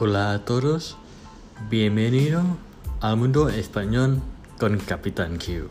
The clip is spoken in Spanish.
Hola a todos, bienvenido al mundo español con Capitán Q.